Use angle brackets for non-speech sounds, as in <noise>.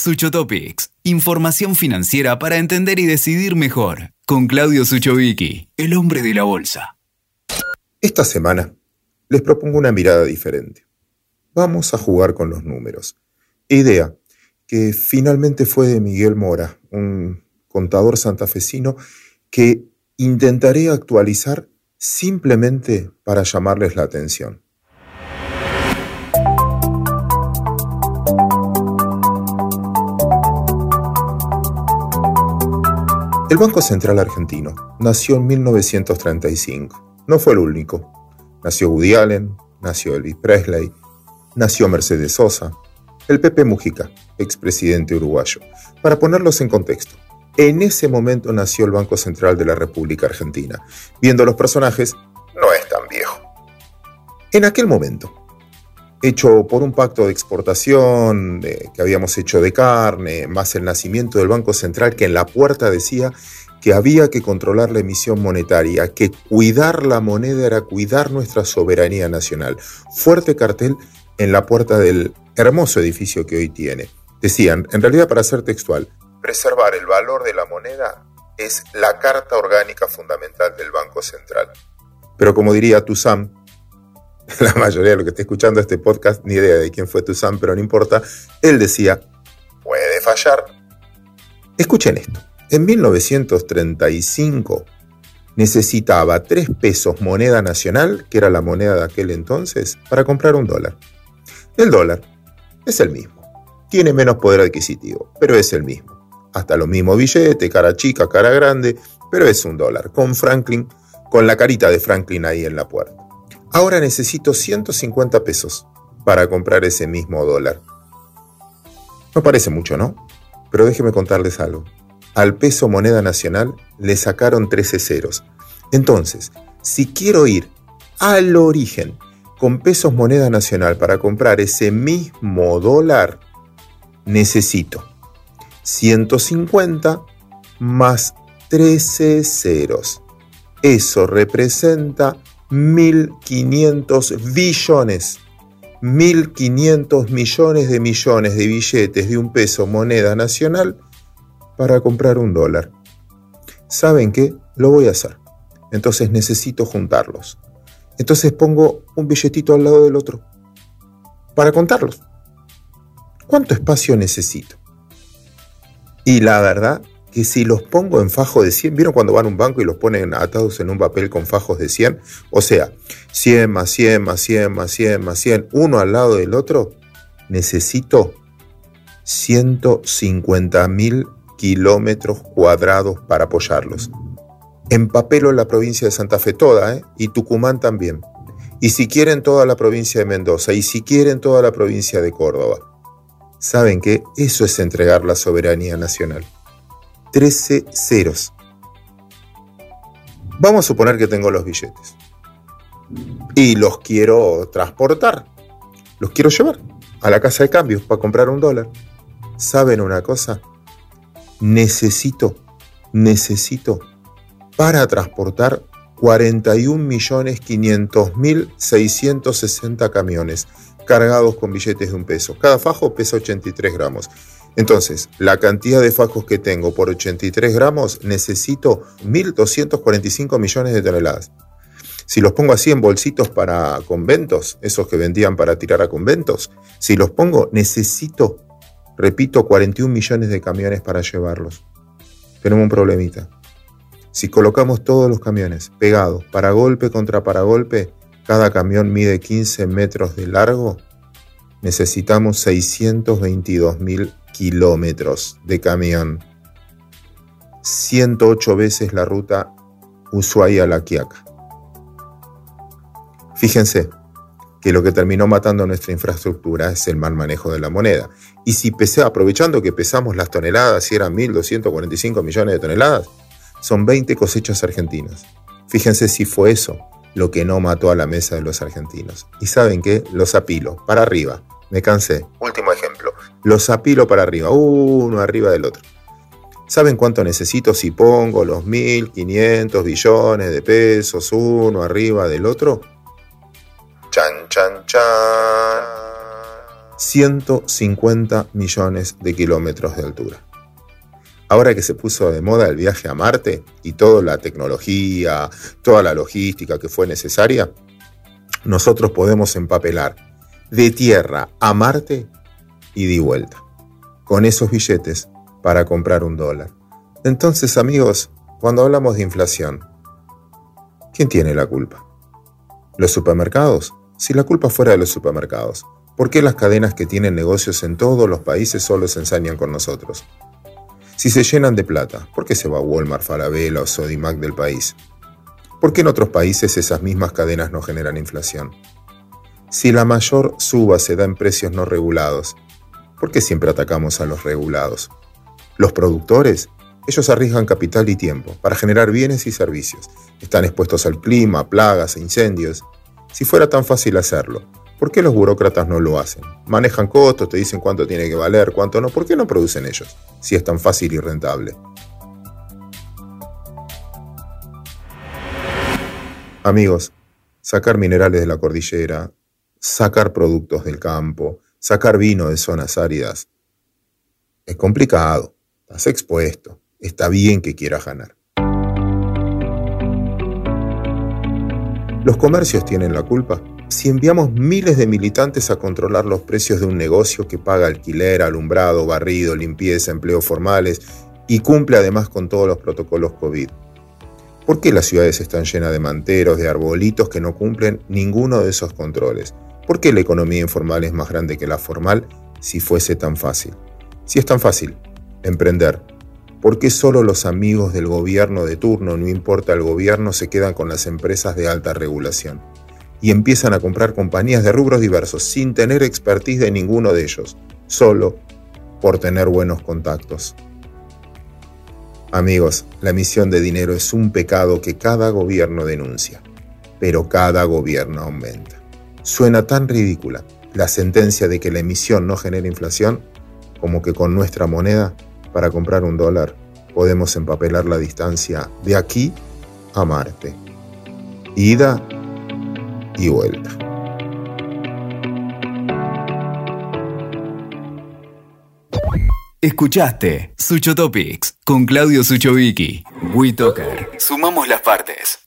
Suchotopics, información financiera para entender y decidir mejor, con Claudio Suchovicki, el hombre de la bolsa. Esta semana les propongo una mirada diferente. Vamos a jugar con los números. Idea que finalmente fue de Miguel Mora, un contador santafesino que intentaré actualizar simplemente para llamarles la atención. El Banco Central Argentino nació en 1935. No fue el único. Nació Woody Allen, nació Elvis Presley, nació Mercedes Sosa, el Pepe Mujica, expresidente uruguayo. Para ponerlos en contexto, en ese momento nació el Banco Central de la República Argentina. Viendo los personajes, no es tan viejo. En aquel momento, hecho por un pacto de exportación que habíamos hecho de carne, más el nacimiento del Banco Central que en la puerta decía que había que controlar la emisión monetaria, que cuidar la moneda era cuidar nuestra soberanía nacional. Fuerte cartel en la puerta del hermoso edificio que hoy tiene. Decían, en realidad para ser textual, preservar el valor de la moneda es la carta orgánica fundamental del Banco Central. Pero como diría Tuzán, <laughs> la mayoría de los que está escuchando este podcast, ni idea de quién fue Tuzán, pero no importa, él decía, puede fallar. Escuchen esto, en 1935 necesitaba 3 pesos moneda nacional, que era la moneda de aquel entonces, para comprar un dólar. El dólar es el mismo, tiene menos poder adquisitivo, pero es el mismo. Hasta lo mismo billete, cara chica, cara grande, pero es un dólar, con Franklin, con la carita de Franklin ahí en la puerta. Ahora necesito 150 pesos para comprar ese mismo dólar. No parece mucho, ¿no? Pero déjeme contarles algo. Al peso moneda nacional le sacaron 13 ceros. Entonces, si quiero ir al origen con pesos moneda nacional para comprar ese mismo dólar, necesito 150 más 13 ceros. Eso representa 1.500 billones, 1.500 millones de millones de billetes de un peso moneda nacional para comprar un dólar. ¿Saben qué? Lo voy a hacer. Entonces necesito juntarlos. Entonces pongo un billetito al lado del otro para contarlos. ¿Cuánto espacio necesito? Y la verdad que si los pongo en fajos de 100, ¿vieron cuando van a un banco y los ponen atados en un papel con fajos de 100? O sea, 100 más 100 más 100 más 100 más 100, uno al lado del otro, necesito 150 mil kilómetros cuadrados para apoyarlos. Empapelo la provincia de Santa Fe toda, ¿eh? y Tucumán también. Y si quieren toda la provincia de Mendoza, y si quieren toda la provincia de Córdoba. ¿Saben qué? Eso es entregar la soberanía nacional. 13 ceros. Vamos a suponer que tengo los billetes y los quiero transportar, los quiero llevar a la casa de cambios para comprar un dólar. ¿Saben una cosa? Necesito, necesito para transportar 41.500.660 camiones cargados con billetes de un peso. Cada fajo pesa 83 gramos. Entonces, la cantidad de fajos que tengo por 83 gramos necesito 1.245 millones de toneladas. Si los pongo así en bolsitos para conventos, esos que vendían para tirar a conventos, si los pongo necesito, repito, 41 millones de camiones para llevarlos. Tenemos un problemita. Si colocamos todos los camiones pegados, para golpe contra para golpe, cada camión mide 15 metros de largo, necesitamos 622 mil kilómetros de camión, 108 veces la ruta Ushuaia-La Quiaca. Fíjense que lo que terminó matando nuestra infraestructura es el mal manejo de la moneda. Y si pesé, aprovechando que pesamos las toneladas, y eran 1.245 millones de toneladas, son 20 cosechas argentinas. Fíjense si fue eso lo que no mató a la mesa de los argentinos. Y saben qué, los apilo, para arriba. Me cansé. Último ejemplo los apilo para arriba, uno arriba del otro. ¿Saben cuánto necesito si pongo los 1.500 billones de pesos uno arriba del otro? Chan, chan, chan. 150 millones de kilómetros de altura. Ahora que se puso de moda el viaje a Marte y toda la tecnología, toda la logística que fue necesaria, nosotros podemos empapelar de Tierra a Marte y de vuelta, con esos billetes para comprar un dólar. Entonces, amigos, cuando hablamos de inflación, ¿quién tiene la culpa? ¿Los supermercados? Si la culpa fuera de los supermercados, ¿por qué las cadenas que tienen negocios en todos los países solo se ensañan con nosotros? Si se llenan de plata, ¿por qué se va Walmart, Falabella o Sodimac del país? ¿Por qué en otros países esas mismas cadenas no generan inflación? Si la mayor suba se da en precios no regulados, ¿por qué siempre atacamos a los regulados? Los productores, ellos arriesgan capital y tiempo para generar bienes y servicios. Están expuestos al clima, plagas e incendios. Si fuera tan fácil hacerlo, ¿Por qué los burócratas no lo hacen? Manejan costos, te dicen cuánto tiene que valer, cuánto no. ¿Por qué no producen ellos? Si es tan fácil y rentable. Amigos, sacar minerales de la cordillera, sacar productos del campo, sacar vino de zonas áridas, es complicado, estás expuesto, está bien que quieras ganar. ¿Los comercios tienen la culpa? si enviamos miles de militantes a controlar los precios de un negocio que paga alquiler, alumbrado, barrido, limpieza, empleos formales y cumple además con todos los protocolos COVID? ¿Por qué las ciudades están llenas de manteros, de arbolitos que no cumplen ninguno de esos controles? ¿Por qué la economía informal es más grande que la formal si fuese tan fácil? Si es tan fácil, emprender. ¿Por qué solo los amigos del gobierno de turno, no importa el gobierno, se quedan con las empresas de alta regulación? y empiezan a comprar compañías de rubros diversos sin tener expertise de ninguno de ellos, solo por tener buenos contactos. Amigos, la emisión de dinero es un pecado que cada gobierno denuncia, pero cada gobierno aumenta. Suena tan ridícula la sentencia de que la emisión no genera inflación como que con nuestra moneda, para comprar un dólar, podemos empapelar la distancia de aquí a Marte. Ida y vuelta. Escuchaste Sucho Topics con Claudio Suchovicki. WeToker. Sumamos las partes.